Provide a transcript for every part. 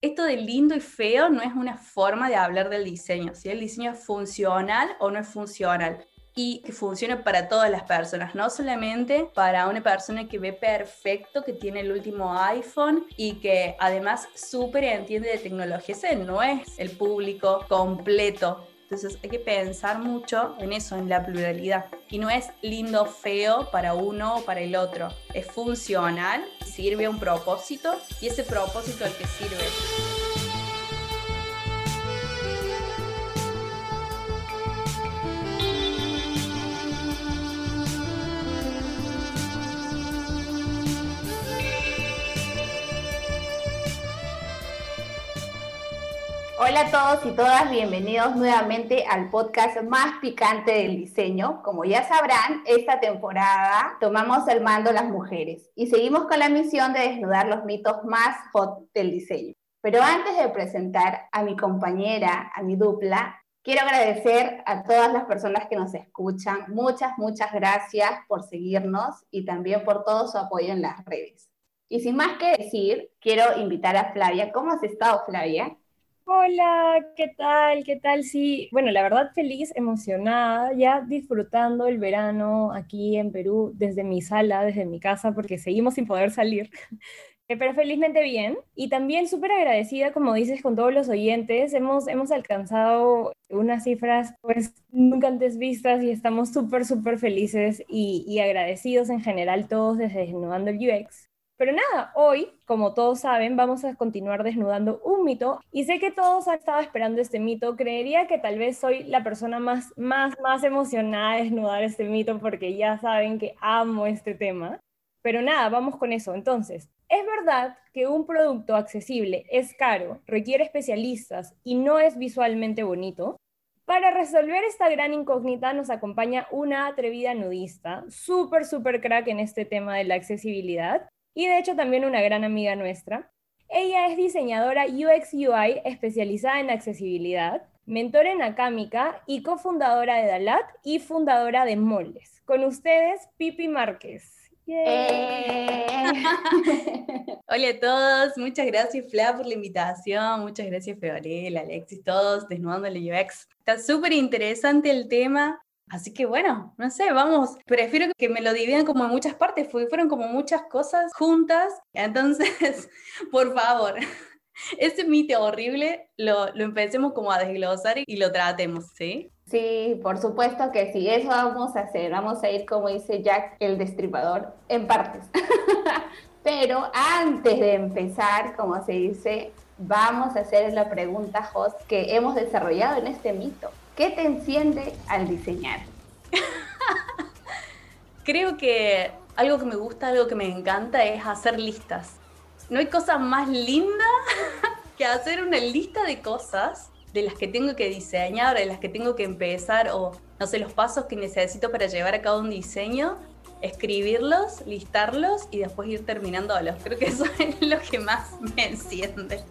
esto de lindo y feo no es una forma de hablar del diseño, si el diseño es funcional o no es funcional y que funcione para todas las personas, no solamente para una persona que ve perfecto, que tiene el último iPhone y que además súper entiende de tecnología. Ese no es el público completo. Entonces hay que pensar mucho en eso, en la pluralidad. Y no es lindo feo para uno o para el otro. Es funcional, sirve a un propósito y ese propósito al que sirve. Hola a todos y todas, bienvenidos nuevamente al podcast más picante del diseño. Como ya sabrán, esta temporada tomamos el mando las mujeres y seguimos con la misión de desnudar los mitos más hot del diseño. Pero antes de presentar a mi compañera, a mi dupla, quiero agradecer a todas las personas que nos escuchan. Muchas, muchas gracias por seguirnos y también por todo su apoyo en las redes. Y sin más que decir, quiero invitar a Flavia. ¿Cómo has estado, Flavia? Hola, ¿qué tal? ¿Qué tal? Sí, bueno, la verdad feliz, emocionada, ya disfrutando el verano aquí en Perú desde mi sala, desde mi casa, porque seguimos sin poder salir. Eh, pero felizmente bien y también súper agradecida, como dices, con todos los oyentes. Hemos, hemos alcanzado unas cifras pues nunca antes vistas y estamos súper, súper felices y, y agradecidos en general todos desde Desnudando el UX. Pero nada, hoy, como todos saben, vamos a continuar desnudando un mito y sé que todos han estado esperando este mito. Creería que tal vez soy la persona más, más, más emocionada de desnudar este mito porque ya saben que amo este tema. Pero nada, vamos con eso. Entonces, ¿es verdad que un producto accesible es caro, requiere especialistas y no es visualmente bonito? Para resolver esta gran incógnita nos acompaña una atrevida nudista, súper, súper crack en este tema de la accesibilidad y de hecho también una gran amiga nuestra. Ella es diseñadora UX UI especializada en accesibilidad, mentora en Acámica y cofundadora de Dalat y fundadora de Moldes. Con ustedes, Pipi Márquez. Eh. Hola a todos, muchas gracias Fla por la invitación, muchas gracias Feorel, Alexis, todos desnudando el UX. Está súper interesante el tema, Así que bueno, no sé, vamos, prefiero que me lo dividan como en muchas partes, porque fueron como muchas cosas juntas. Entonces, por favor, ese mito horrible lo, lo empecemos como a desglosar y lo tratemos, ¿sí? Sí, por supuesto que sí, eso vamos a hacer, vamos a ir como dice Jack el destripador en partes. Pero antes de empezar, como se dice, vamos a hacer la pregunta host que hemos desarrollado en este mito. ¿Qué te enciende al diseñar? Creo que algo que me gusta, algo que me encanta es hacer listas. No hay cosa más linda que hacer una lista de cosas de las que tengo que diseñar, de las que tengo que empezar o no sé, los pasos que necesito para llevar a cabo un diseño, escribirlos, listarlos y después ir terminándolos. Creo que eso es lo que más me enciende.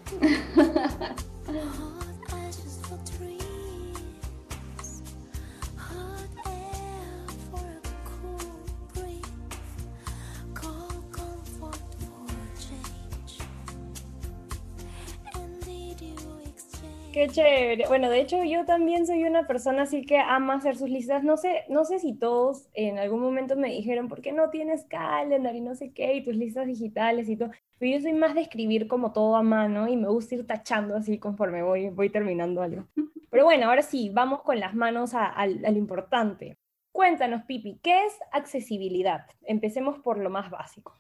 Qué chévere. Bueno, de hecho yo también soy una persona así que ama hacer sus listas. No sé, no sé si todos en algún momento me dijeron, ¿por qué no tienes calendar y no sé qué? Y tus listas digitales y todo. Pero yo soy más de escribir como todo a mano y me gusta ir tachando así conforme voy, voy terminando algo. Pero bueno, ahora sí, vamos con las manos a, a lo importante. Cuéntanos, Pipi, ¿qué es accesibilidad? Empecemos por lo más básico.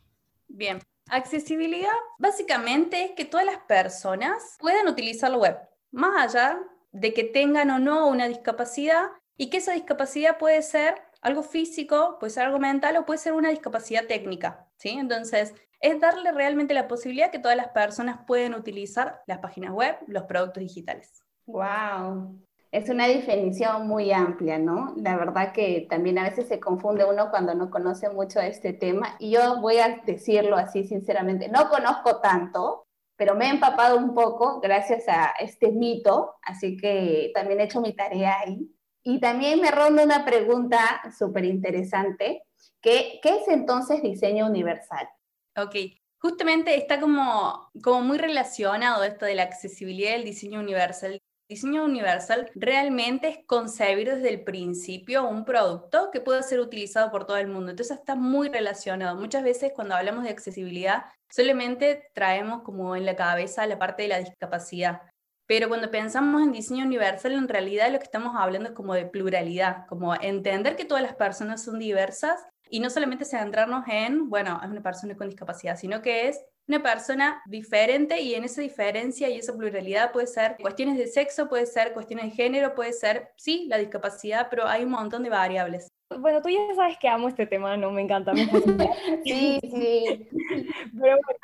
Bien, accesibilidad básicamente es que todas las personas puedan utilizar la web más allá de que tengan o no una discapacidad y que esa discapacidad puede ser algo físico, puede ser algo mental o puede ser una discapacidad técnica, ¿sí? Entonces, es darle realmente la posibilidad que todas las personas pueden utilizar las páginas web, los productos digitales. Wow. Es una definición muy amplia, ¿no? La verdad que también a veces se confunde uno cuando no conoce mucho este tema. Y yo voy a decirlo así sinceramente, no conozco tanto, pero me he empapado un poco gracias a este mito, así que también he hecho mi tarea ahí. Y también me ronda una pregunta súper interesante, ¿qué es entonces diseño universal? Ok, Justamente está como, como muy relacionado esto de la accesibilidad del diseño universal diseño universal realmente es concebir desde el principio un producto que pueda ser utilizado por todo el mundo. Entonces está muy relacionado. Muchas veces cuando hablamos de accesibilidad solamente traemos como en la cabeza la parte de la discapacidad. Pero cuando pensamos en diseño universal, en realidad lo que estamos hablando es como de pluralidad, como entender que todas las personas son diversas y no solamente centrarnos en, bueno, es una persona con discapacidad, sino que es una persona diferente y en esa diferencia y esa pluralidad puede ser cuestiones de sexo, puede ser cuestiones de género, puede ser, sí, la discapacidad, pero hay un montón de variables. Bueno, tú ya sabes que amo este tema, ¿no? Me encanta. Me sí, sí.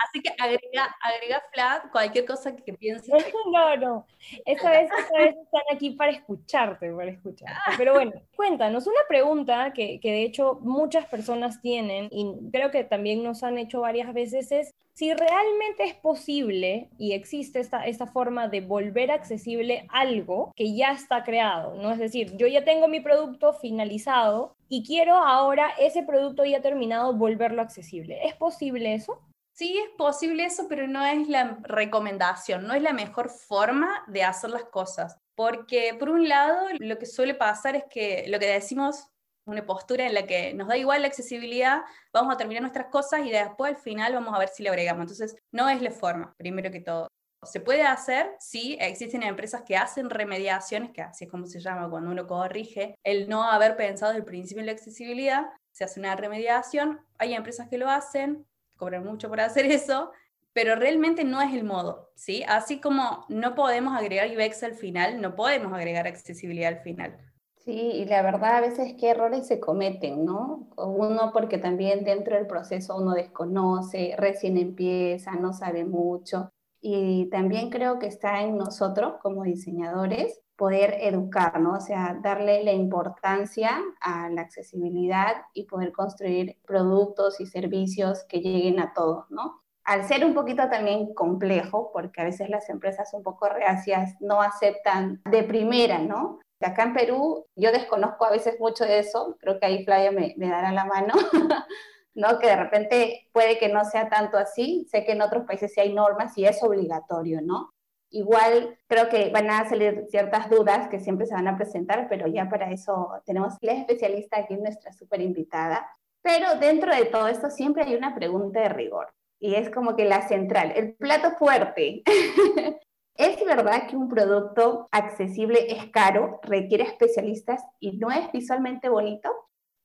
Así que agrega, agrega flat cualquier cosa que pienses. No, no. Esta vez, esta vez están aquí para escucharte, para escucharte. Pero bueno, cuéntanos una pregunta que, que de hecho muchas personas tienen y creo que también nos han hecho varias veces es si realmente es posible y existe esta, esta forma de volver accesible algo que ya está creado, ¿no? Es decir, yo ya tengo mi producto finalizado y quiero ahora ese producto ya terminado volverlo accesible. ¿Es posible eso? Sí, es posible eso, pero no es la recomendación, no es la mejor forma de hacer las cosas. Porque por un lado, lo que suele pasar es que lo que decimos una postura en la que nos da igual la accesibilidad, vamos a terminar nuestras cosas y después al final vamos a ver si le agregamos. Entonces, no es la forma, primero que todo. Se puede hacer, sí, existen empresas que hacen remediaciones, que así es como se llama cuando uno corrige, el no haber pensado el principio en la accesibilidad, se hace una remediación, hay empresas que lo hacen, cobran mucho por hacer eso, pero realmente no es el modo, ¿sí? Así como no podemos agregar UX al final, no podemos agregar accesibilidad al final. Sí, y la verdad a veces qué errores se cometen, ¿no? Uno porque también dentro del proceso uno desconoce, recién empieza, no sabe mucho. Y también creo que está en nosotros como diseñadores poder educar, ¿no? O sea, darle la importancia a la accesibilidad y poder construir productos y servicios que lleguen a todos, ¿no? Al ser un poquito también complejo, porque a veces las empresas un poco reacias no aceptan de primera, ¿no? Acá en Perú yo desconozco a veces mucho de eso, creo que ahí Flavia me, me dará la mano, ¿no? Que de repente puede que no sea tanto así, sé que en otros países sí hay normas y es obligatorio, ¿no? Igual creo que van a salir ciertas dudas que siempre se van a presentar, pero ya para eso tenemos la especialista aquí, nuestra súper invitada. Pero dentro de todo esto siempre hay una pregunta de rigor y es como que la central, el plato fuerte. ¿Es verdad que un producto accesible es caro, requiere especialistas y no es visualmente bonito?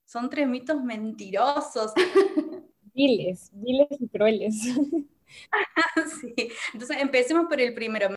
Son tres mitos mentirosos. Viles, viles y crueles. sí, entonces empecemos por el primero.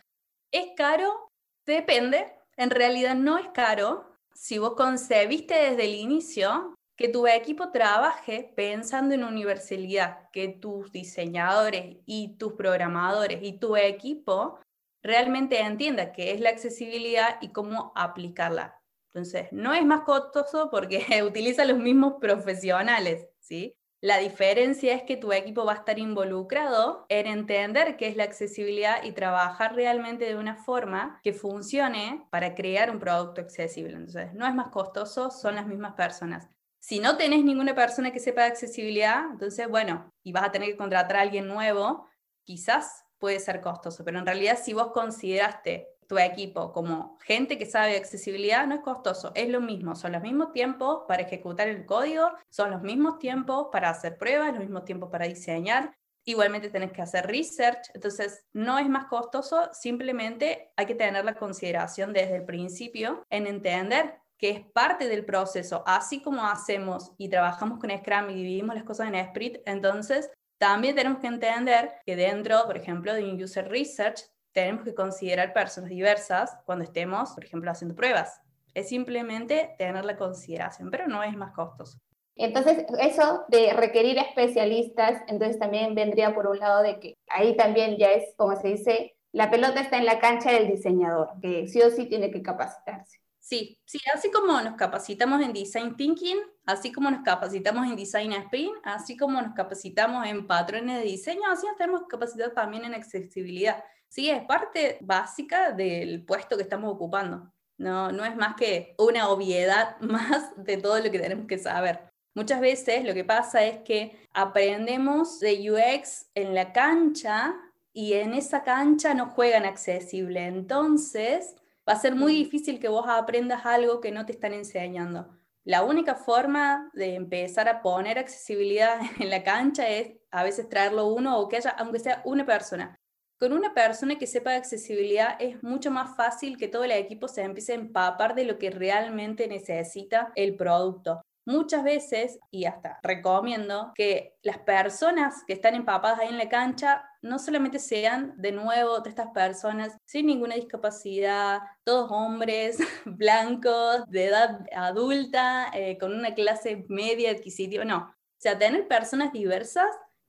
¿Es caro? Depende. En realidad no es caro si vos concebiste desde el inicio que tu equipo trabaje pensando en universalidad, que tus diseñadores y tus programadores y tu equipo realmente entienda qué es la accesibilidad y cómo aplicarla. Entonces, no es más costoso porque utiliza los mismos profesionales, ¿sí? La diferencia es que tu equipo va a estar involucrado en entender qué es la accesibilidad y trabajar realmente de una forma que funcione para crear un producto accesible. Entonces, no es más costoso, son las mismas personas. Si no tenés ninguna persona que sepa de accesibilidad, entonces, bueno, y vas a tener que contratar a alguien nuevo, quizás puede ser costoso, pero en realidad si vos consideraste tu equipo como gente que sabe accesibilidad, no es costoso, es lo mismo, son los mismos tiempos para ejecutar el código, son los mismos tiempos para hacer pruebas, los mismos tiempos para diseñar, igualmente tenés que hacer research, entonces no es más costoso, simplemente hay que tener la consideración desde el principio en entender que es parte del proceso, así como hacemos y trabajamos con Scrum y dividimos las cosas en sprint, entonces también tenemos que entender que dentro, por ejemplo, de un user research, tenemos que considerar personas diversas cuando estemos, por ejemplo, haciendo pruebas. Es simplemente tener la consideración, pero no es más costoso. Entonces, eso de requerir especialistas, entonces también vendría por un lado de que ahí también ya es, como se dice, la pelota está en la cancha del diseñador, que sí o sí tiene que capacitarse. Sí, sí, así como nos capacitamos en Design Thinking, así como nos capacitamos en Design Sprint, así como nos capacitamos en patrones de diseño, así nos tenemos que capacitar también en accesibilidad. Sí, es parte básica del puesto que estamos ocupando. No, no es más que una obviedad más de todo lo que tenemos que saber. Muchas veces lo que pasa es que aprendemos de UX en la cancha y en esa cancha no juegan accesible. Entonces va a ser muy difícil que vos aprendas algo que no te están enseñando. La única forma de empezar a poner accesibilidad en la cancha es a veces traerlo uno o que haya, aunque sea una persona. Con una persona que sepa de accesibilidad es mucho más fácil que todo el equipo se empiece a empapar de lo que realmente necesita el producto. Muchas veces, y hasta recomiendo, que las personas que están empapadas ahí en la cancha no solamente sean de nuevo de estas personas sin ninguna discapacidad, todos hombres, blancos, de edad adulta, eh, con una clase media adquisitiva, no. O sea, tener personas diversas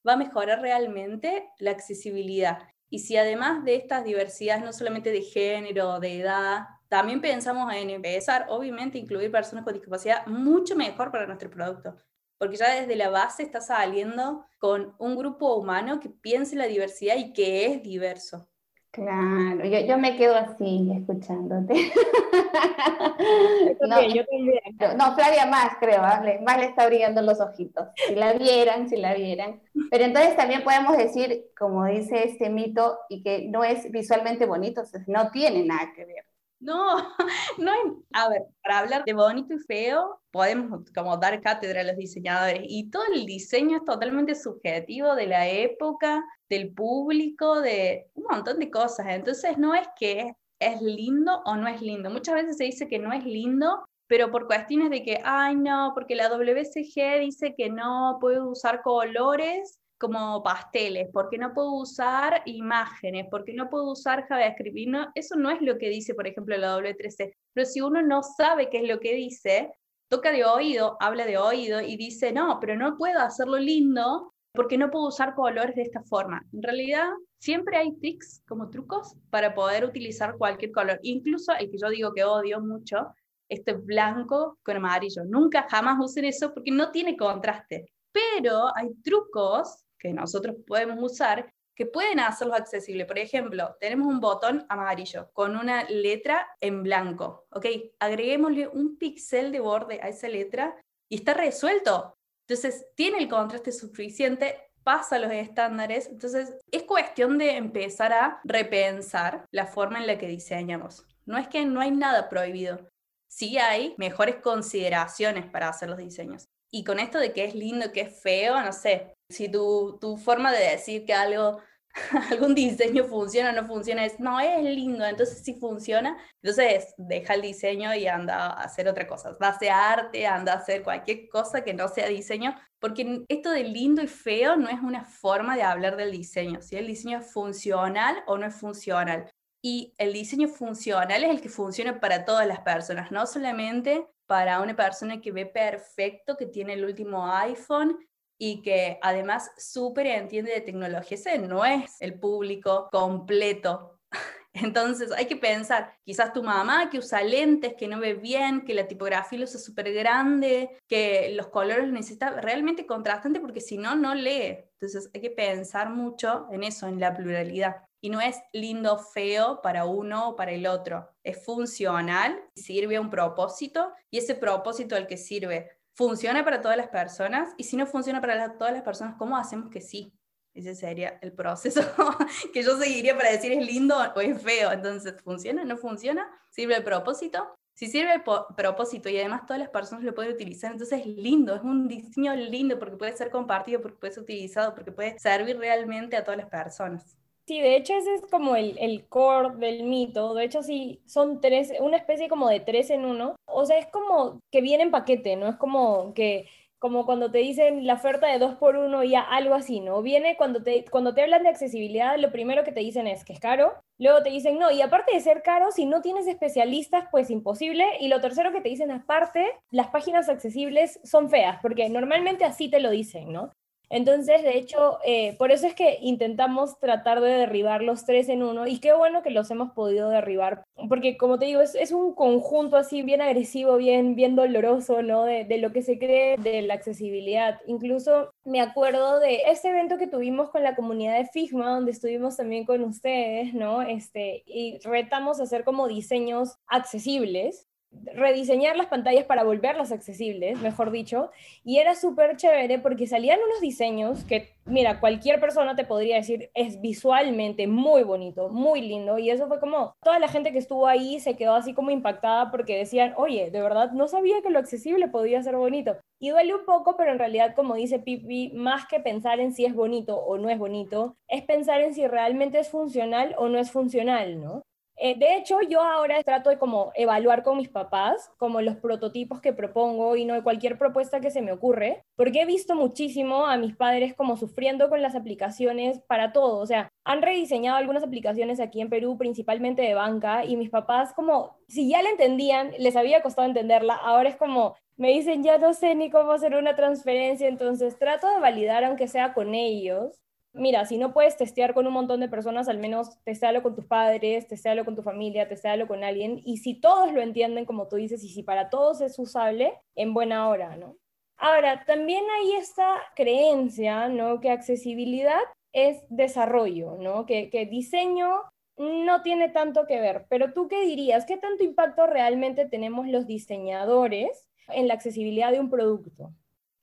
va a mejorar realmente la accesibilidad. Y si además de estas diversidades, no solamente de género, de edad, también pensamos en empezar, obviamente, incluir personas con discapacidad mucho mejor para nuestro producto, porque ya desde la base está saliendo con un grupo humano que piense la diversidad y que es diverso. Claro, yo, yo me quedo así escuchándote. no, yo también. No, Flavia más, creo, más le está brillando los ojitos. Si la vieran, si la vieran. Pero entonces también podemos decir, como dice este mito, y que no es visualmente bonito, no tiene nada que ver. No, no hay, a ver, para hablar de bonito y feo, podemos como dar cátedra a los diseñadores y todo el diseño es totalmente subjetivo de la época, del público, de un montón de cosas. Entonces no es que es lindo o no es lindo. Muchas veces se dice que no es lindo, pero por cuestiones de que, ay no, porque la WCG dice que no puedo usar colores como pasteles, porque no puedo usar imágenes, porque no puedo usar JavaScript. Y no, eso no es lo que dice, por ejemplo, la W3C. Pero si uno no sabe qué es lo que dice, toca de oído, habla de oído y dice, no, pero no puedo hacerlo lindo porque no puedo usar colores de esta forma. En realidad, siempre hay tricks como trucos para poder utilizar cualquier color. Incluso el que yo digo que odio mucho, este blanco con amarillo. Nunca jamás usen eso porque no tiene contraste. Pero hay trucos que nosotros podemos usar que pueden hacerlo accesible. Por ejemplo, tenemos un botón amarillo con una letra en blanco. Ok, agreguémosle un píxel de borde a esa letra y está resuelto. Entonces, tiene el contraste suficiente, pasa los estándares. Entonces, es cuestión de empezar a repensar la forma en la que diseñamos. No es que no hay nada prohibido. Sí hay mejores consideraciones para hacer los diseños. Y con esto de que es lindo, que es feo, no sé, si tu, tu forma de decir que algo, algún diseño funciona o no funciona es, no, es lindo, entonces sí funciona, entonces deja el diseño y anda a hacer otra cosa, va a arte, anda a hacer cualquier cosa que no sea diseño, porque esto de lindo y feo no es una forma de hablar del diseño, si el diseño es funcional o no es funcional. Y el diseño funcional es el que funciona para todas las personas, no solamente para una persona que ve perfecto, que tiene el último iPhone y que además súper entiende de tecnología. Ese no es el público completo. Entonces hay que pensar, quizás tu mamá que usa lentes, que no ve bien, que la tipografía lo usa súper grande, que los colores necesita realmente contrastante porque si no, no lee. Entonces hay que pensar mucho en eso, en la pluralidad y no es lindo feo para uno o para el otro. Es funcional, sirve a un propósito y ese propósito al que sirve funciona para todas las personas y si no funciona para todas las personas, ¿cómo hacemos que sí? Ese sería el proceso que yo seguiría para decir es lindo o es feo. Entonces, ¿funciona? ¿No funciona? ¿Sirve el propósito? Si sirve el propósito y además todas las personas lo pueden utilizar, entonces es lindo, es un diseño lindo porque puede ser compartido, porque puede ser utilizado, porque puede servir realmente a todas las personas. Sí, de hecho ese es como el, el core del mito. De hecho, sí, son tres, una especie como de tres en uno. O sea, es como que viene en paquete, ¿no? Es como que como cuando te dicen la oferta de dos por uno, ya algo así, ¿no? Viene cuando te, cuando te hablan de accesibilidad, lo primero que te dicen es que es caro, luego te dicen no, y aparte de ser caro, si no tienes especialistas, pues imposible, y lo tercero que te dicen aparte, las páginas accesibles son feas, porque normalmente así te lo dicen, ¿no? Entonces, de hecho, eh, por eso es que intentamos tratar de derribar los tres en uno y qué bueno que los hemos podido derribar, porque como te digo, es, un conjunto así bien agresivo, bien, bien doloroso, ¿no? De, lo que se cree de la accesibilidad. Incluso me acuerdo de este evento que tuvimos con la comunidad de Figma, donde estuvimos también con ustedes, ¿no? Este, y retamos a hacer como diseños accesibles rediseñar las pantallas para volverlas accesibles, mejor dicho, y era súper chévere porque salían unos diseños que, mira, cualquier persona te podría decir es visualmente muy bonito, muy lindo, y eso fue como, toda la gente que estuvo ahí se quedó así como impactada porque decían, oye, de verdad no sabía que lo accesible podía ser bonito. Y duele un poco, pero en realidad, como dice Pipi, más que pensar en si es bonito o no es bonito, es pensar en si realmente es funcional o no es funcional, ¿no? Eh, de hecho, yo ahora trato de como evaluar con mis papás como los prototipos que propongo y no cualquier propuesta que se me ocurre, porque he visto muchísimo a mis padres como sufriendo con las aplicaciones para todo, o sea, han rediseñado algunas aplicaciones aquí en Perú, principalmente de banca, y mis papás como, si ya la entendían, les había costado entenderla, ahora es como, me dicen, ya no sé ni cómo hacer una transferencia, entonces trato de validar aunque sea con ellos mira, si no puedes testear con un montón de personas, al menos testéalo con tus padres, testéalo con tu familia, testéalo con alguien. Y si todos lo entienden, como tú dices, y si para todos es usable, en buena hora, ¿no? Ahora, también hay esta creencia, ¿no? Que accesibilidad es desarrollo, ¿no? Que, que diseño no tiene tanto que ver. Pero tú qué dirías? ¿Qué tanto impacto realmente tenemos los diseñadores en la accesibilidad de un producto?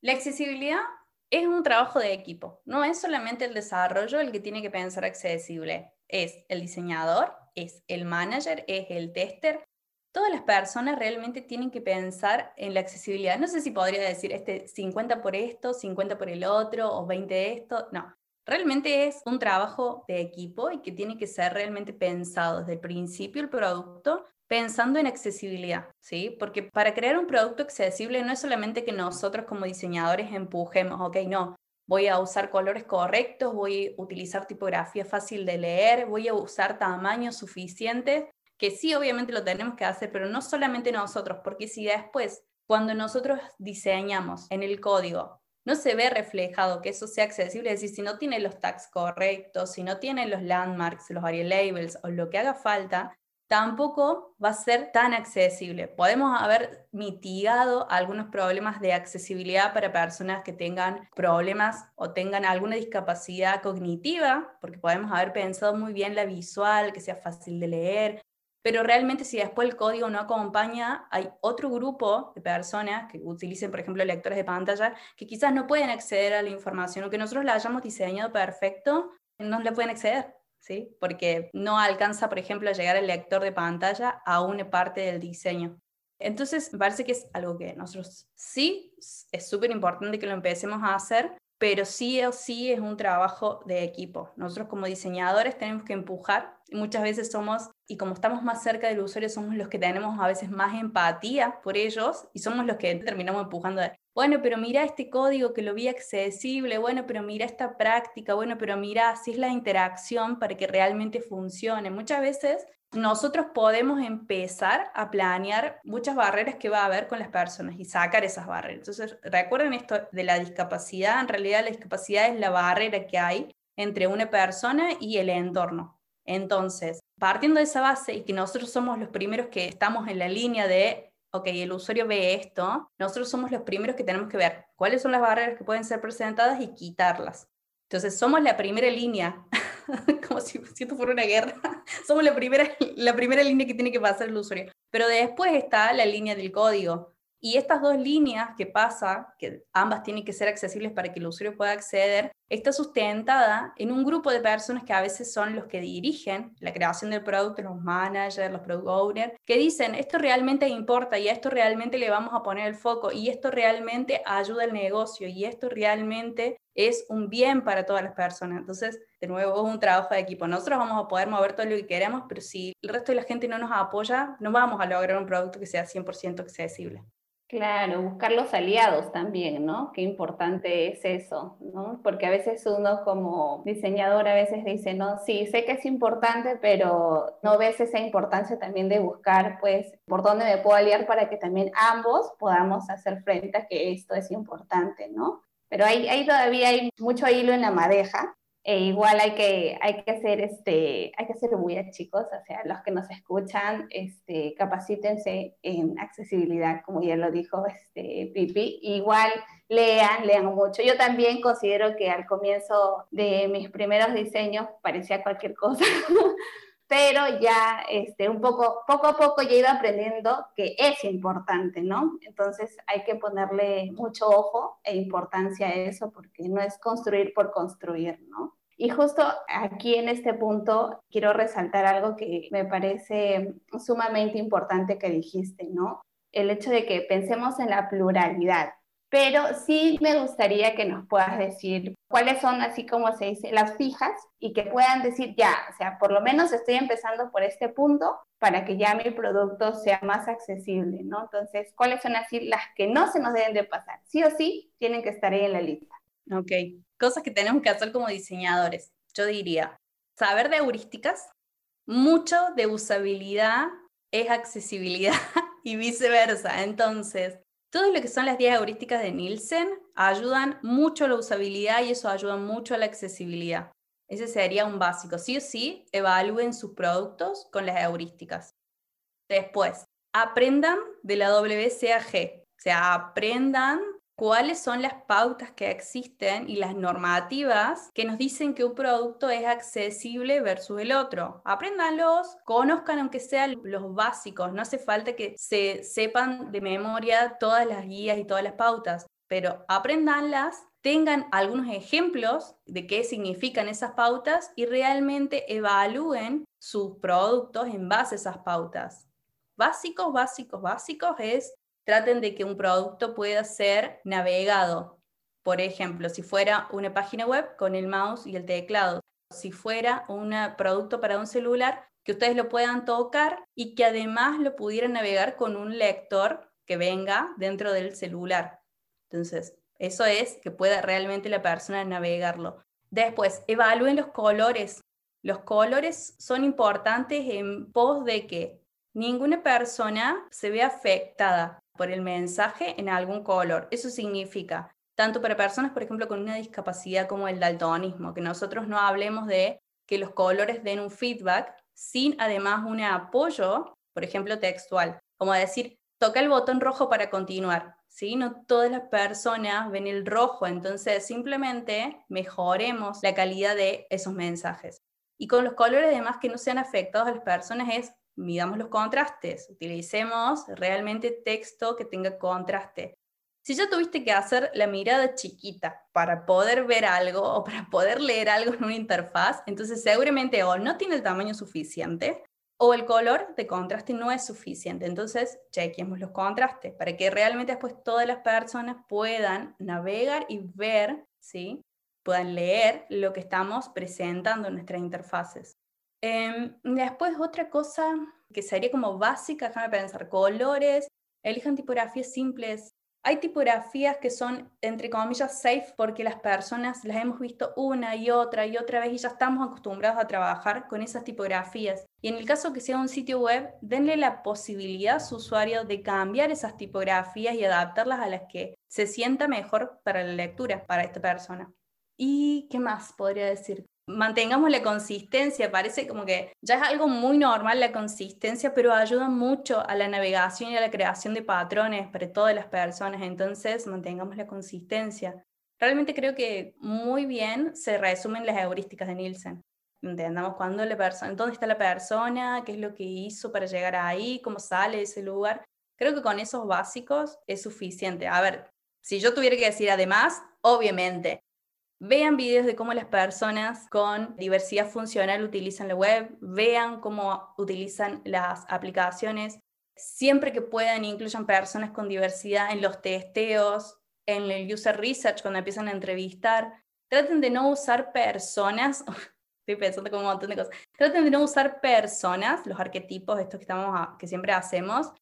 La accesibilidad es un trabajo de equipo, no es solamente el desarrollo el que tiene que pensar accesible, es el diseñador, es el manager, es el tester. Todas las personas realmente tienen que pensar en la accesibilidad. No sé si podría decir este 50 por esto, 50 por el otro o 20 de esto. No, realmente es un trabajo de equipo y que tiene que ser realmente pensado desde el principio el producto pensando en accesibilidad, ¿sí? Porque para crear un producto accesible no es solamente que nosotros como diseñadores empujemos, ok, no, voy a usar colores correctos, voy a utilizar tipografía fácil de leer, voy a usar tamaños suficientes, que sí, obviamente lo tenemos que hacer, pero no solamente nosotros, porque si después, cuando nosotros diseñamos en el código, no se ve reflejado que eso sea accesible, es decir, si no tiene los tags correctos, si no tiene los landmarks, los area labels o lo que haga falta, tampoco va a ser tan accesible. Podemos haber mitigado algunos problemas de accesibilidad para personas que tengan problemas o tengan alguna discapacidad cognitiva, porque podemos haber pensado muy bien la visual, que sea fácil de leer, pero realmente si después el código no acompaña, hay otro grupo de personas que utilicen, por ejemplo, lectores de pantalla, que quizás no pueden acceder a la información o que nosotros la hayamos diseñado perfecto, no le pueden acceder. ¿Sí? Porque no alcanza, por ejemplo, a llegar el lector de pantalla a una parte del diseño. Entonces, me parece que es algo que nosotros sí, es súper importante que lo empecemos a hacer, pero sí o sí es un trabajo de equipo. Nosotros como diseñadores tenemos que empujar. Muchas veces somos, y como estamos más cerca del usuario, somos los que tenemos a veces más empatía por ellos y somos los que terminamos empujando. Bueno, pero mira este código que lo vi accesible, bueno, pero mira esta práctica, bueno, pero mira, así es la interacción para que realmente funcione. Muchas veces nosotros podemos empezar a planear muchas barreras que va a haber con las personas y sacar esas barreras. Entonces, recuerden esto de la discapacidad, en realidad la discapacidad es la barrera que hay entre una persona y el entorno. Entonces, partiendo de esa base y que nosotros somos los primeros que estamos en la línea de, ok, el usuario ve esto, nosotros somos los primeros que tenemos que ver cuáles son las barreras que pueden ser presentadas y quitarlas. Entonces, somos la primera línea, como si, esto fuera una guerra, somos la primera, la primera línea que tiene que pasar el usuario. Pero después está la línea del código. Y estas dos líneas que pasa, que ambas tienen que ser accesibles para que el usuario pueda acceder, está sustentada en un grupo de personas que a veces son los que dirigen la creación del producto, los managers, los product owners, que dicen, esto realmente importa y a esto realmente le vamos a poner el foco y esto realmente ayuda al negocio y esto realmente es un bien para todas las personas. Entonces, de nuevo, es un trabajo de equipo. Nosotros vamos a poder mover todo lo que queremos, pero si el resto de la gente no nos apoya, no vamos a lograr un producto que sea 100% accesible. Claro, buscar los aliados también, ¿no? Qué importante es eso, ¿no? Porque a veces uno como diseñador a veces dice, no, sí, sé que es importante, pero no ves esa importancia también de buscar, pues, por dónde me puedo aliar para que también ambos podamos hacer frente a que esto es importante, ¿no? Pero ahí todavía hay mucho hilo en la madeja e igual hay que, hay que hacer este, hay que ser muy chicos, o sea, los que nos escuchan, este, capacítense en accesibilidad, como ya lo dijo este, Pipi. Igual lean, lean mucho. Yo también considero que al comienzo de mis primeros diseños parecía cualquier cosa, pero ya este, un poco, poco a poco ya he ido aprendiendo que es importante, ¿no? Entonces hay que ponerle mucho ojo e importancia a eso porque no es construir por construir, ¿no? Y justo aquí en este punto quiero resaltar algo que me parece sumamente importante que dijiste, ¿no? El hecho de que pensemos en la pluralidad. Pero sí me gustaría que nos puedas decir cuáles son, así como se dice, las fijas y que puedan decir ya, o sea, por lo menos estoy empezando por este punto para que ya mi producto sea más accesible, ¿no? Entonces, ¿cuáles son así las que no se nos deben de pasar? Sí o sí, tienen que estar ahí en la lista. Ok, cosas que tenemos que hacer como diseñadores. Yo diría, saber de heurísticas, mucho de usabilidad es accesibilidad y viceversa. Entonces, todo lo que son las 10 heurísticas de Nielsen ayudan mucho a la usabilidad y eso ayuda mucho a la accesibilidad. Ese sería un básico. Sí o sí, evalúen sus productos con las heurísticas. Después, aprendan de la WCAG. O sea, aprendan cuáles son las pautas que existen y las normativas que nos dicen que un producto es accesible versus el otro. Apréndanlos, conozcan aunque sean los básicos, no hace falta que se sepan de memoria todas las guías y todas las pautas, pero aprendanlas tengan algunos ejemplos de qué significan esas pautas y realmente evalúen sus productos en base a esas pautas. Básicos, básicos, básicos es traten de que un producto pueda ser navegado. Por ejemplo, si fuera una página web con el mouse y el teclado, si fuera un producto para un celular, que ustedes lo puedan tocar y que además lo pudieran navegar con un lector que venga dentro del celular. Entonces, eso es que pueda realmente la persona navegarlo. Después, evalúen los colores. Los colores son importantes en pos de que ninguna persona se vea afectada por el mensaje en algún color. Eso significa, tanto para personas, por ejemplo, con una discapacidad como el daltonismo, que nosotros no hablemos de que los colores den un feedback sin además un apoyo, por ejemplo, textual, como decir, toca el botón rojo para continuar. ¿Sí? No todas las personas ven el rojo, entonces simplemente mejoremos la calidad de esos mensajes. Y con los colores además que no sean afectados a las personas es midamos los contrastes, utilicemos realmente texto que tenga contraste. Si ya tuviste que hacer la mirada chiquita para poder ver algo o para poder leer algo en una interfaz, entonces seguramente o no tiene el tamaño suficiente o el color de contraste no es suficiente. Entonces, chequemos los contrastes para que realmente después todas las personas puedan navegar y ver, ¿sí? puedan leer lo que estamos presentando en nuestras interfaces. Em, después otra cosa que sería como básica, déjame pensar, colores, elijan tipografías simples. Hay tipografías que son, entre comillas, safe porque las personas las hemos visto una y otra y otra vez y ya estamos acostumbrados a trabajar con esas tipografías. Y en el caso que sea un sitio web, denle la posibilidad a su usuario de cambiar esas tipografías y adaptarlas a las que se sienta mejor para la lectura, para esta persona. ¿Y qué más podría decir? Mantengamos la consistencia, parece como que ya es algo muy normal la consistencia, pero ayuda mucho a la navegación y a la creación de patrones para todas las personas, entonces mantengamos la consistencia. Realmente creo que muy bien se resumen las heurísticas de Nielsen. Entendamos cuándo la persona, dónde está la persona, qué es lo que hizo para llegar ahí, cómo sale de ese lugar. Creo que con esos básicos es suficiente. A ver, si yo tuviera que decir además, obviamente, Vean videos de cómo las personas con diversidad funcional utilizan la web, vean cómo utilizan las aplicaciones. Siempre que puedan, incluyan personas con diversidad en los testeos, en el user research, cuando empiezan a entrevistar. Traten de no usar personas, estoy pensando como un montón de cosas, traten de no usar personas, los arquetipos, estos que, siempre hacemos,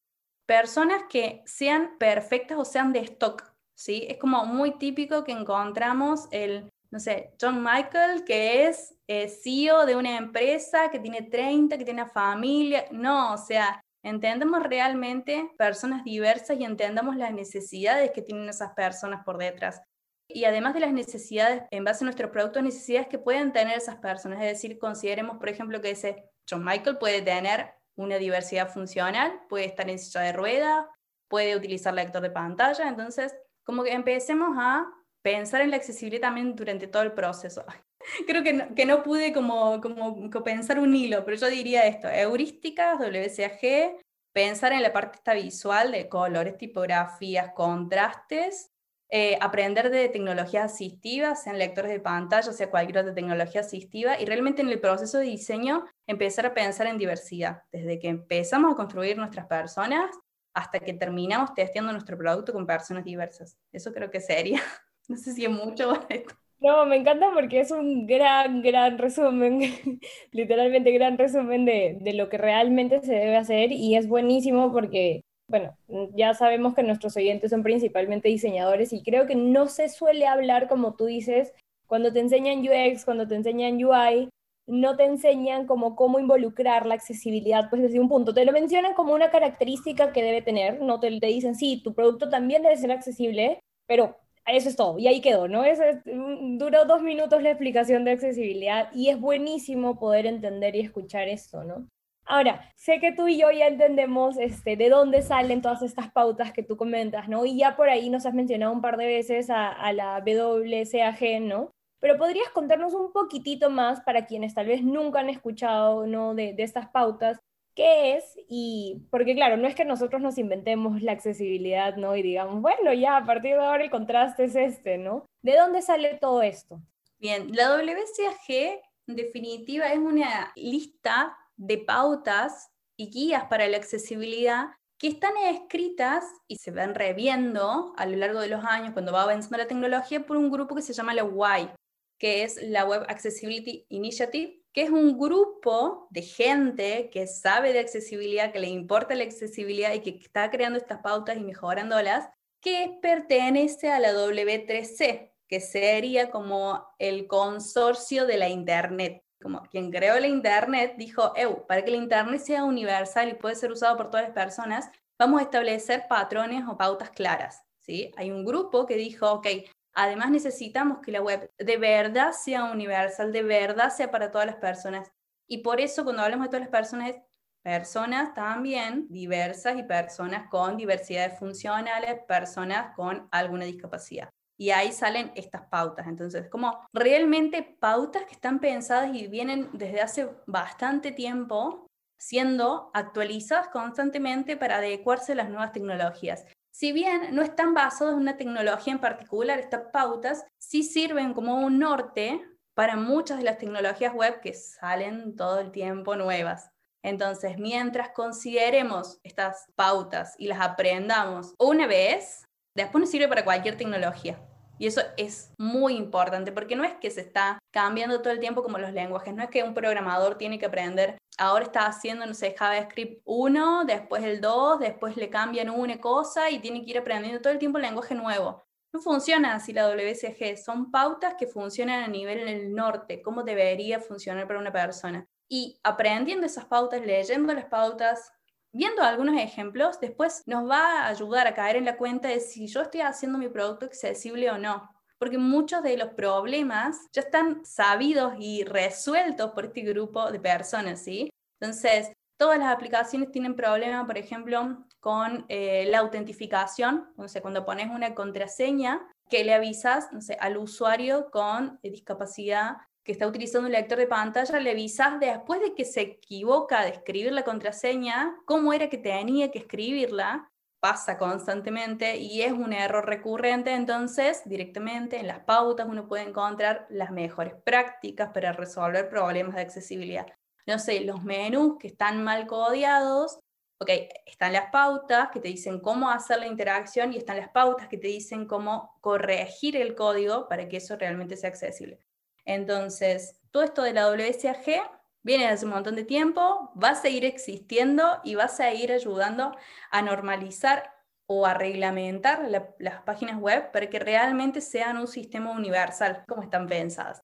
personas que sean perfectas o sean de stock, ¿sí? Es como muy típico que encontramos el, no sé, John Michael, que es eh, CEO de una empresa que tiene 30, que tiene familia. No, o sea, entendemos realmente personas diversas y entendamos las necesidades que tienen esas personas por detrás. Y además de las necesidades, en base a nuestro producto, necesidades que pueden tener esas personas. Es decir, consideremos, por ejemplo, que ese John Michael puede tener una diversidad funcional, puede estar en silla de rueda, puede utilizar lector de pantalla. Entonces, como que empecemos a pensar en la accesibilidad también durante todo el proceso. creo que no, que no pude como, como, pensar un hilo, pero yo diría esto, heurísticas, WCAG, pensar en la parte esta visual de colores, tipografías, contrastes, eh, aprender de tecnologías asistivas, sean lectores de pantalla, sea cualquier otra tecnología asistiva, y realmente en el proceso de diseño empezar a pensar en diversidad, desde que empezamos a construir nuestras personas hasta que terminamos testeando nuestro producto con personas diversas. Eso creo que sería. No sé si es mucho esto. No, me encanta porque es un gran, gran resumen, literalmente gran resumen de, de, lo que realmente se debe hacer y es buenísimo porque, bueno, ya sabemos que nuestros oyentes son principalmente diseñadores y creo que no se suele hablar como tú dices, cuando te enseñan UX, cuando te enseñan UI, no te enseñan como cómo involucrar la accesibilidad, pues desde un punto. Te lo mencionan como una característica que debe tener, no te, te dicen, sí, tu producto también debe ser accesible, pero eso es todo, y ahí quedó, ¿no? Eso mm, duró dos minutos la explicación de accesibilidad y es buenísimo poder entender y escuchar esto, ¿no? Ahora, sé que tú y yo ya entendemos este, de dónde salen todas estas pautas que tú comentas, ¿no? Y ya por ahí nos has mencionado un par de veces a, a la WCAG, ¿no? Pero podrías contarnos un poquitito más para quienes tal vez nunca han escuchado, ¿no? De, estas pautas, qué es y porque claro, no es que nosotros nos inventemos la accesibilidad, ¿no? Y digamos, bueno, ya a partir de ahora el contraste es este, ¿no? ¿De dónde sale todo esto? Bien, la WCAG en definitiva es una lista de pautas y guías para la accesibilidad que están escritas y se van reviendo a lo largo de los años cuando va avanzando la tecnología por un grupo que se llama la WAI, que es la Web Accessibility Initiative, que es un grupo de gente que sabe de accesibilidad, que le importa la accesibilidad y que está creando estas pautas y mejorándolas, que pertenece a la W3C, que sería como el consorcio de la Internet. Como quien creó la Internet dijo, para que la Internet sea universal y pueda ser usado por todas las personas, vamos a establecer patrones o pautas claras. ¿sí? Hay un grupo que dijo, ok, Además, necesitamos que la web de verdad sea universal, de verdad sea para todas las personas. Y por eso cuando hablamos de todas las personas, personas también diversas y personas con diversidades funcionales, personas con alguna discapacidad. Y ahí salen estas pautas. Entonces, como realmente pautas que están pensadas y vienen desde hace bastante tiempo siendo actualizadas constantemente para adecuarse a las nuevas tecnologías. Si bien no están basados en una tecnología en particular, estas pautas sí sirven como un norte para muchas de las tecnologías web que salen todo el tiempo nuevas. Entonces, mientras consideremos estas pautas y las aprendamos una vez, después nos sirve para cualquier tecnología. Y eso es muy importante porque no es que se está cambiando todo el tiempo como los lenguajes, no es que un programador tiene que aprender, ahora está haciendo, no sé, JavaScript 1, después el 2, después le cambian una cosa y tiene que ir aprendiendo todo el tiempo el lenguaje nuevo. No funciona así la WCG, son pautas que funcionan a nivel en el norte, cómo debería funcionar para una persona. Y aprendiendo esas pautas, leyendo las pautas, viendo algunos ejemplos, después nos va a ayudar a caer en la cuenta de si yo estoy haciendo mi producto accesible o no. Porque muchos de los problemas ya están sabidos y resueltos por este grupo de personas, ¿sí? Entonces, todas las aplicaciones tienen problemas, por ejemplo, con eh, la autentificación. No sé, cuando pones una contraseña que le avisas no sé, al usuario con discapacidad que está utilizando un lector de pantalla, le avisas después de que se equivoca de escribir la contraseña, cómo era que tenía que escribirla, pasa constantemente y es un error recurrente, entonces directamente en las pautas uno puede encontrar las mejores prácticas para resolver problemas de accesibilidad. No sé, los menús que están mal codeados, ok, están las pautas que te dicen cómo hacer la interacción y están las pautas que te dicen cómo corregir el código para que eso realmente sea accesible. Entonces, todo esto de la WCAG viene hace un montón de tiempo, va a seguir existiendo y va a seguir ayudando a normalizar o a reglamentar las páginas web para que realmente sean un sistema universal como están pensadas.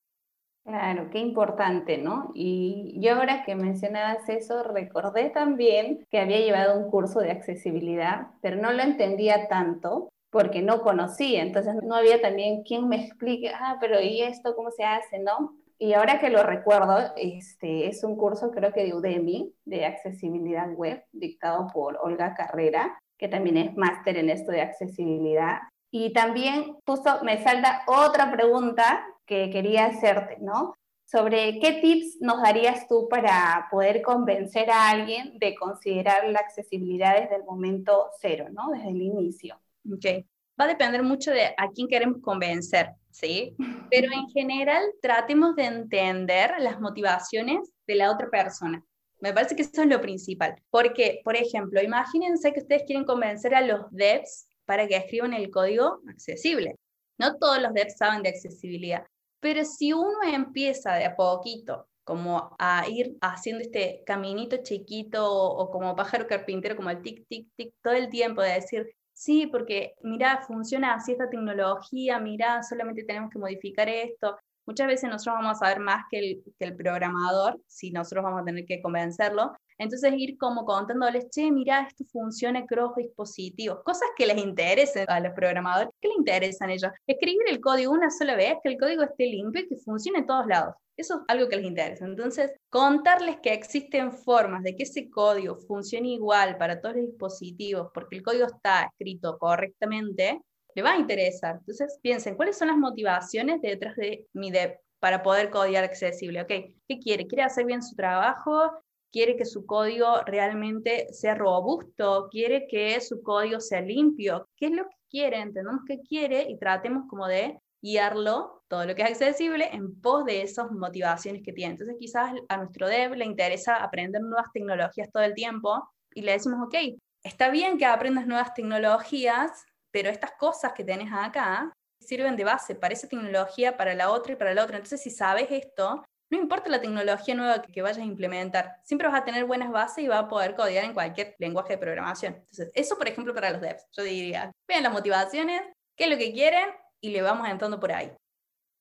Claro, qué importante, ¿no? Y yo ahora que mencionabas eso, recordé también que había llevado un curso de accesibilidad, pero no lo entendía tanto porque no conocía, entonces no había también quien me explique, ah, pero ¿y esto cómo se hace, no? Y ahora que lo recuerdo, este, es un curso creo que de Udemy, de accesibilidad web, dictado por Olga Carrera, que también es máster en esto de accesibilidad. Y también justo me salta otra pregunta que quería hacerte, ¿no? Sobre qué tips nos darías tú para poder convencer a alguien de considerar la accesibilidad desde el momento cero, ¿no? Desde el inicio. Ok. Va a depender mucho de a quién queremos convencer, ¿sí? Pero en general tratemos de entender las motivaciones de la otra persona. Me parece que eso es lo principal. Porque, por ejemplo, imagínense que ustedes quieren convencer a los devs para que escriban el código accesible. No todos los devs saben de accesibilidad, pero si uno empieza de a poquito como a ir haciendo este caminito chiquito o, como pájaro carpintero, como el tic, tic, tic, todo el tiempo de decir, sí, porque mira, funciona así esta tecnología, mira, solamente tenemos que modificar esto. Muchas veces nosotros vamos a saber más que el, que el programador, si nosotros vamos a tener que convencerlo, entonces ir como contándoles, che, mira, esto funciona cross dispositivos, cosas que les interesen a los programadores, ¿qué les interesan ellos? Escribir el código una sola vez, que el código esté limpio y que funcione en todos lados. Eso es algo que les interesa. Entonces, contarles que existen formas de que ese código funcione igual para todos los dispositivos, porque el código está escrito correctamente, le va a interesar. Entonces, piensen, ¿cuáles son las motivaciones detrás de mi dev para poder codiar accesible? ¿Ok? ¿Qué quiere? ¿Quiere hacer bien su trabajo? Quiere que su código realmente sea robusto, quiere que su código sea limpio. ¿Qué es lo que quiere? Entendamos qué quiere y tratemos como de guiarlo, todo lo que es accesible, en pos de esas motivaciones que tiene. Entonces quizás a nuestro dev le interesa aprender nuevas tecnologías todo el tiempo y le decimos, ok, está bien que aprendas nuevas tecnologías, pero estas cosas que tienes acá sirven de base para esa tecnología, para la otra y para la otra. Entonces, si sabes esto, no importa la tecnología nueva que, vayas a implementar, siempre vas a tener buenas bases y vas a poder codear en cualquier lenguaje de programación. Entonces, eso, por ejemplo, para los devs, yo diría, vean las motivaciones, qué es lo que quieren y le vamos entrando por ahí.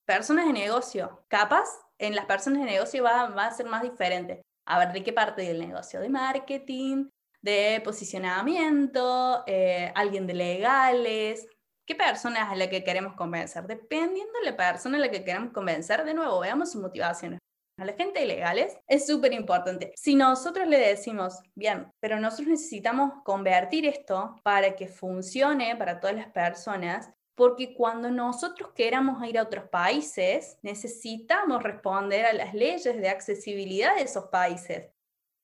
Personas de negocio, capaz, en las personas de negocio va, a ser más diferente. A ver, ¿de qué parte del negocio? De marketing, de posicionamiento, eh, alguien de legales, ¿Qué persona es la que queremos convencer? Dependiendo de la persona a la que queremos convencer, de nuevo, veamos sus motivaciones. A la gente ilegales es súper importante. Si nosotros le decimos, bien, pero nosotros necesitamos convertir esto para que funcione para todas las personas, porque cuando nosotros queramos ir a otros países, necesitamos responder a las leyes de accesibilidad de esos países.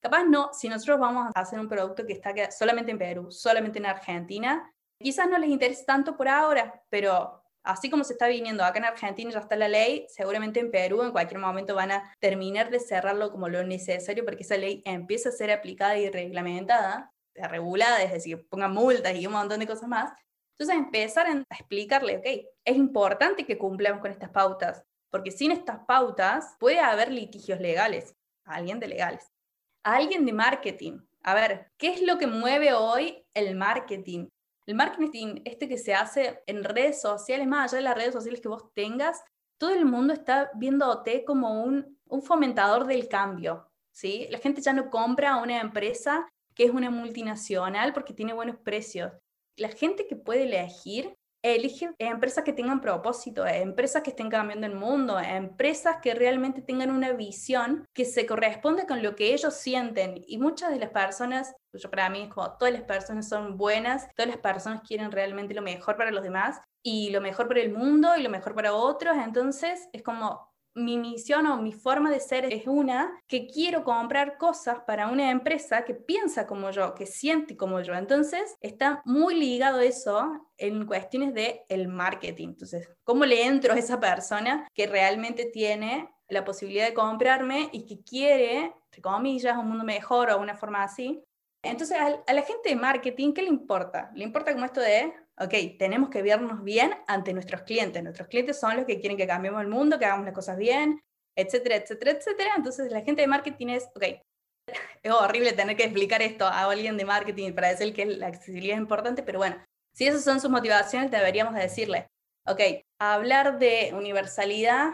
Capaz no, si nosotros vamos a hacer un producto que está solamente en Perú, solamente en Argentina, Quizás no les interese tanto por ahora, pero así como se está viniendo acá en Argentina, ya está la ley, seguramente en Perú en cualquier momento van a terminar de cerrarlo como lo necesario porque esa ley empieza a ser aplicada y reglamentada, regulada, es decir, pongan multas y un montón de cosas más. Entonces empezar a explicarle, ok, es importante que cumplamos con estas pautas, porque sin estas pautas puede haber litigios legales, alguien de legales, alguien de marketing. A ver, ¿qué es lo que mueve hoy el marketing? El marketing, este que se hace en redes sociales, más allá de las redes sociales que vos tengas, todo el mundo está viéndote como un, un fomentador del cambio. ¿sí? La gente ya no compra a una empresa que es una multinacional porque tiene buenos precios. La gente que puede elegir elige empresas que tengan propósito, empresas que estén cambiando el mundo, empresas que realmente tengan una visión que se corresponde con lo que ellos sienten. Y muchas de las personas, yo para mí es como todas las personas son buenas, todas las personas quieren realmente lo mejor para los demás y lo mejor para el mundo y lo mejor para otros. Entonces es como mi misión o mi forma de ser es una que quiero comprar cosas para una empresa que piensa como yo, que siente como yo. Entonces, está muy ligado eso en cuestiones de el marketing. Entonces, ¿cómo le entro a esa persona que realmente tiene la posibilidad de comprarme y que quiere, entre comillas, un mundo mejor o una forma así? Entonces, a la gente de marketing, ¿qué le importa? Le importa como esto de ok, tenemos que vernos bien ante nuestros clientes. Nuestros clientes son los que quieren que cambiemos el mundo, que hagamos las cosas bien, etcétera, etcétera, etcétera. Entonces la gente de marketing es, ok, es horrible tener que explicar esto a alguien de marketing para decir que la accesibilidad es importante, pero bueno, si esas son sus motivaciones, deberíamos decirle, ok, hablar de universalidad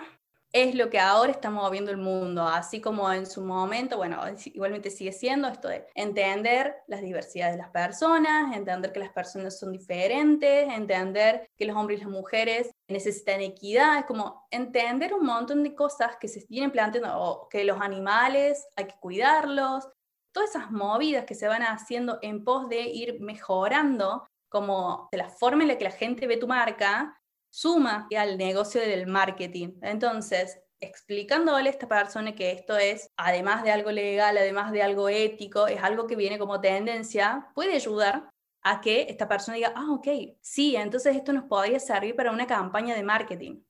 es lo que ahora está moviendo el mundo, así como en su momento, bueno, igualmente sigue siendo esto de entender las diversidades de las personas, entender que las personas son diferentes, entender que los hombres y las mujeres necesitan equidad, es como entender un montón de cosas que se vienen planteando, que los animales hay que cuidarlos, todas esas movidas que se van haciendo en pos de ir mejorando como de la forma en la que la gente ve tu marca, suma al negocio del marketing. Entonces, explicándole a esta persona que esto es, además de algo legal, además de algo ético, es algo que viene como tendencia, puede ayudar a que esta persona diga, ah, ok, sí, entonces esto nos podría servir para una campaña de marketing.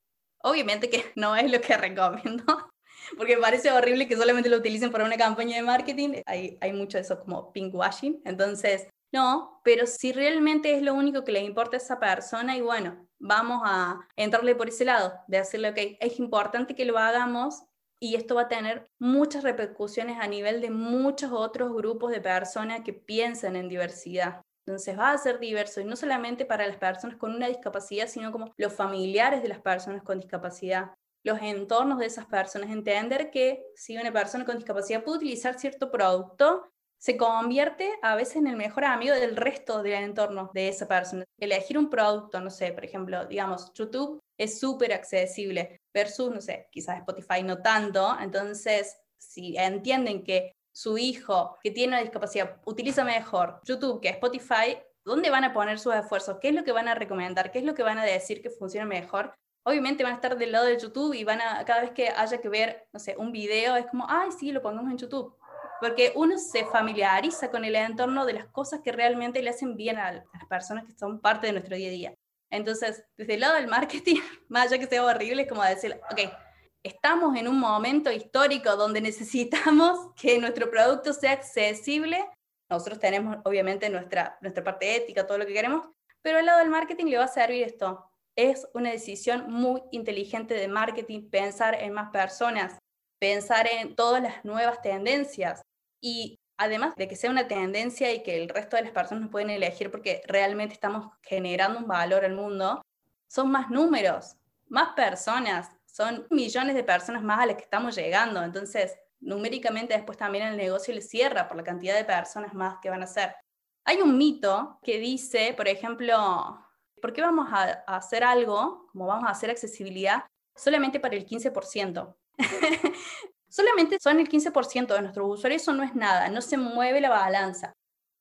Obviamente que no es lo que recomiendo, porque parece horrible que solamente lo utilicen para una campaña de marketing. Hay, hay mucho de eso como pinkwashing. Entonces, no, pero si realmente es lo único que le importa a esa persona y bueno, vamos a entrarle por ese lado, de decirle, ok, es importante que lo hagamos y esto va a tener muchas repercusiones a nivel de muchos otros grupos de personas que piensan en diversidad. Entonces va a ser diverso y no solamente para las personas con una discapacidad, sino como los familiares de las personas con discapacidad, los entornos de esas personas, entender que si una persona con discapacidad puede utilizar cierto producto, se convierte a veces en el mejor amigo del resto del entorno de esa persona. Elegir un producto, no sé, por ejemplo, digamos, YouTube es súper accesible versus, no sé, quizás Spotify no tanto. Entonces, si entienden que su hijo que tiene una discapacidad utiliza mejor YouTube que Spotify, ¿dónde van a poner sus esfuerzos? ¿Qué es lo que van a recomendar? ¿Qué es lo que van a decir que funciona mejor? Obviamente van a estar del lado de YouTube y van a, cada vez que haya que ver, no sé, un video, es como, ay, sí, lo pongamos en YouTube porque uno se familiariza con el entorno de las cosas que realmente le hacen bien a, las personas que son parte de nuestro día a día. Entonces, desde el lado del marketing, más allá que sea horrible, es como decir, ok, estamos en un momento histórico donde necesitamos que nuestro producto sea accesible. Nosotros tenemos, obviamente, nuestra, nuestra parte ética, todo lo que queremos, pero al lado del marketing le va a servir esto. Es una decisión muy inteligente de marketing pensar en más personas, pensar en todas las nuevas tendencias y además de que sea una tendencia y que el resto de las personas pueden elegir porque realmente estamos generando un valor al mundo, son más números, más personas, son millones de personas más a las que estamos llegando. Entonces, numéricamente después también el negocio le cierra por la cantidad de personas más que van a ser. Hay un mito que dice, por ejemplo, ¿por qué vamos a hacer algo, como vamos a hacer accesibilidad, solamente para el 15%? Solamente son el 15% de nuestros usuarios, eso no es nada, no se mueve la balanza.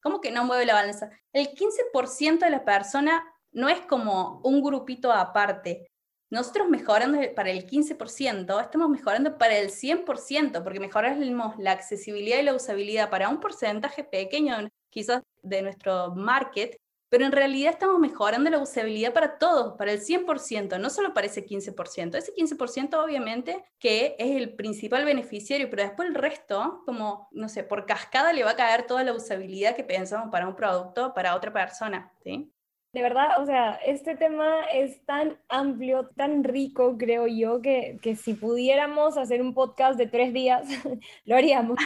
¿Cómo que no mueve la balanza? El 15% de la persona no es como un grupito aparte. Nosotros mejorando para el 15%, estamos mejorando para el 100%, porque mejoramos la accesibilidad y la usabilidad para un porcentaje pequeño, quizás de nuestro market, pero en realidad estamos mejorando la usabilidad para todos, para el 100%, no solo para ese 15%. Ese 15% obviamente que es el principal beneficiario, pero después el resto, como, no sé, por cascada le va a caer toda la usabilidad que pensamos para un producto, para otra persona, ¿sí? De verdad, o sea, este tema es tan amplio, tan rico, creo yo, que, que si pudiéramos hacer un podcast de tres días, lo haríamos.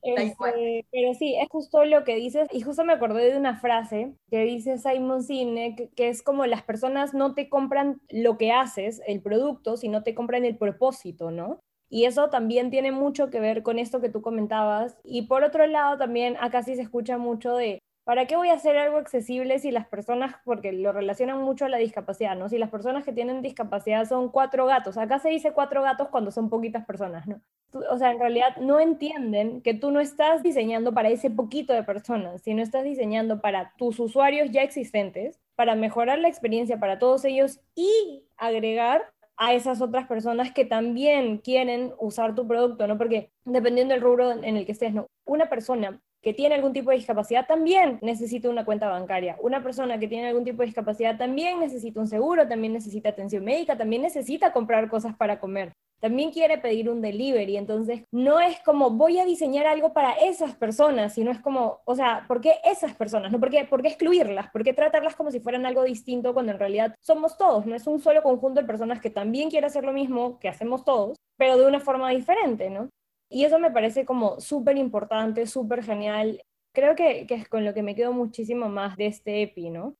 Este, pero sí, es justo lo que dices, y justo me acordé de una frase que dice Simon Sinek, que es como las personas no te compran lo que haces, el producto, sino te compran el propósito, ¿no? Y eso también tiene mucho que ver con esto que tú comentabas. Y por otro lado, también acá sí se escucha mucho de ¿para qué voy a hacer algo accesible si las personas, porque lo relacionan mucho a la discapacidad, ¿no? Si las personas que tienen discapacidad son cuatro gatos, acá se dice cuatro gatos cuando son poquitas personas, ¿no? O sea, en realidad no entienden que tú no estás diseñando para ese poquito de personas, sino estás diseñando para tus usuarios ya existentes, para mejorar la experiencia para todos ellos y agregar a esas otras personas que también quieren usar tu producto, ¿no? Porque dependiendo del rubro en el que estés, ¿no? Una persona que tiene algún tipo de discapacidad también necesita una cuenta bancaria. Una persona que tiene algún tipo de discapacidad también necesita un seguro, también necesita atención médica, también necesita comprar cosas para comer. También quiere pedir un delivery. Entonces, no es como voy a diseñar algo para esas personas, sino es como, o sea, ¿por qué esas personas? ¿No? ¿Por qué, ¿Por qué excluirlas? ¿Por qué tratarlas como si fueran algo distinto cuando en realidad somos todos? No es un solo conjunto de personas que también quiere hacer lo mismo que hacemos todos, pero de una forma diferente, ¿no? Y eso me parece como súper importante, súper genial. Creo que, que, es con lo que me quedo muchísimo más de este EPI, ¿no?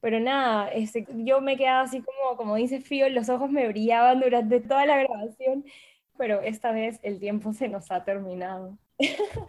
Pero nada, este, yo me quedaba así como, como dice Fío, los ojos me brillaban durante toda la grabación, pero esta vez el tiempo se nos ha terminado.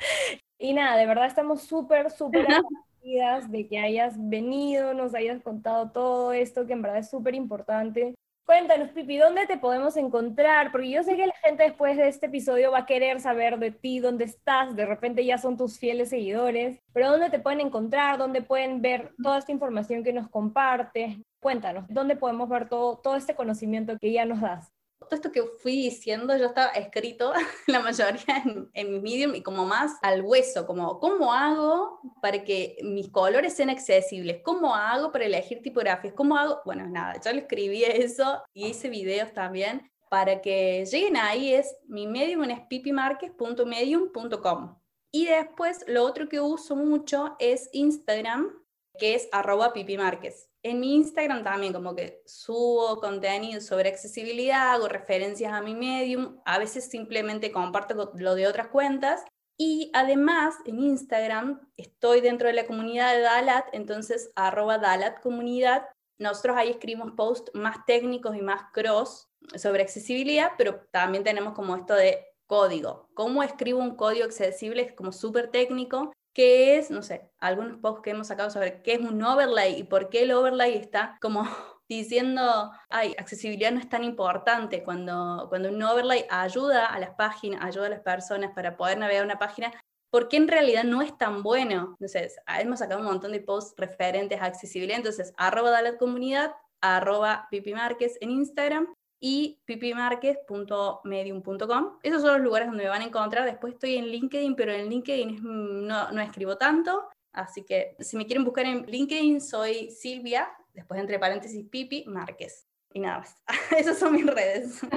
y nada, de verdad estamos súper, súper agradecidas de que hayas venido, nos hayas contado todo esto, que en verdad es súper importante. Cuéntanos, Pipi, ¿dónde te podemos encontrar? Porque yo sé que la gente después de este episodio va a querer saber de ti, dónde estás, de repente ya son tus fieles seguidores, pero ¿dónde te pueden encontrar? ¿Dónde pueden ver toda esta información que nos compartes? Cuéntanos, ¿dónde podemos ver todo, todo este conocimiento que ya nos das? Todo esto que fui diciendo yo estaba escrito la mayoría en, mi Medium y como más al hueso, como cómo hago para que mis colores sean accesibles, cómo hago para elegir tipografías, cómo hago, bueno, nada, yo le escribí eso y hice videos también para que lleguen ahí es mi Medium es pipimarques.medium.com. Y después lo otro que uso mucho es Instagram, que es arroba pipimarques en mi Instagram también como que subo contenido sobre accesibilidad, hago referencias a mi medium, a veces simplemente comparto lo de otras cuentas y además en Instagram estoy dentro de la comunidad de Dalat, entonces arroba Dalat comunidad. Nosotros ahí escribimos posts más técnicos y más cross sobre accesibilidad, pero también tenemos como esto de código. ¿Cómo escribo un código accesible? Es como súper técnico qué es, no sé, algunos posts que hemos sacado sobre qué es un overlay y por qué el overlay está como diciendo, ay, accesibilidad no es tan importante cuando, cuando un overlay ayuda a las páginas, ayuda a las personas para poder navegar una página, porque en realidad no es tan bueno. Entonces, hemos sacado un montón de posts referentes a accesibilidad, entonces, arroba la comunidad, arroba pipimarques en Instagram y pipimarques.medium.com. Esos son los lugares donde me van a encontrar. Después estoy en LinkedIn, pero en LinkedIn no, no escribo tanto. Así que si me quieren buscar en LinkedIn, soy Silvia, después entre paréntesis Pipi Márquez. Y nada más. Esas son mis redes.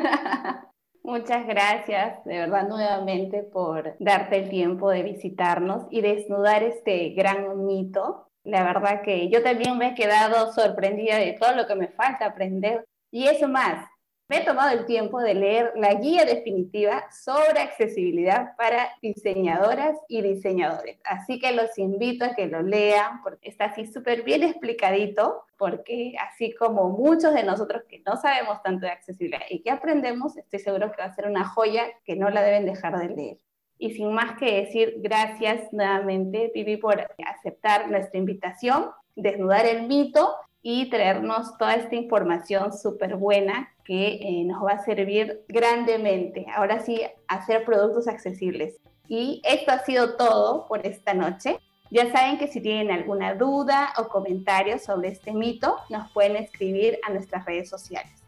Muchas gracias, de verdad, nuevamente por darte el tiempo de visitarnos y desnudar este gran mito. La verdad que yo también me he quedado sorprendida de todo lo que me falta aprender. Y eso más, me he tomado el tiempo de leer la guía definitiva sobre accesibilidad para diseñadoras y diseñadores. Así que los invito a que lo lean porque está así súper bien explicadito, porque así como muchos de nosotros que no sabemos tanto de accesibilidad y que aprendemos, estoy seguro que va a ser una joya que no la deben dejar de leer. Y sin más que decir, gracias nuevamente, Vivi, por aceptar nuestra invitación, desnudar el mito y traernos toda esta información súper buena que eh, nos va a servir grandemente. Ahora sí, hacer productos accesibles. Y esto ha sido todo por esta noche. Ya saben que si tienen alguna duda o comentario sobre este mito, nos pueden escribir a nuestras redes sociales.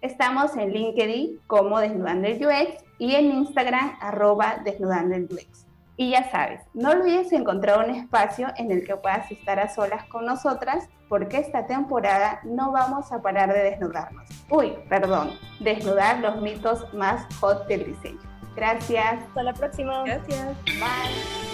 Estamos en LinkedIn como Desnudando el UX y en Instagram arroba Desnudando el UX. Y ya sabes, no olvides encontrar un espacio en el que puedas estar a solas con nosotras, porque esta temporada no vamos a parar de desnudarnos. Uy, perdón, desnudar los mitos más hot del diseño. Gracias. Hasta la próxima. Gracias. Bye.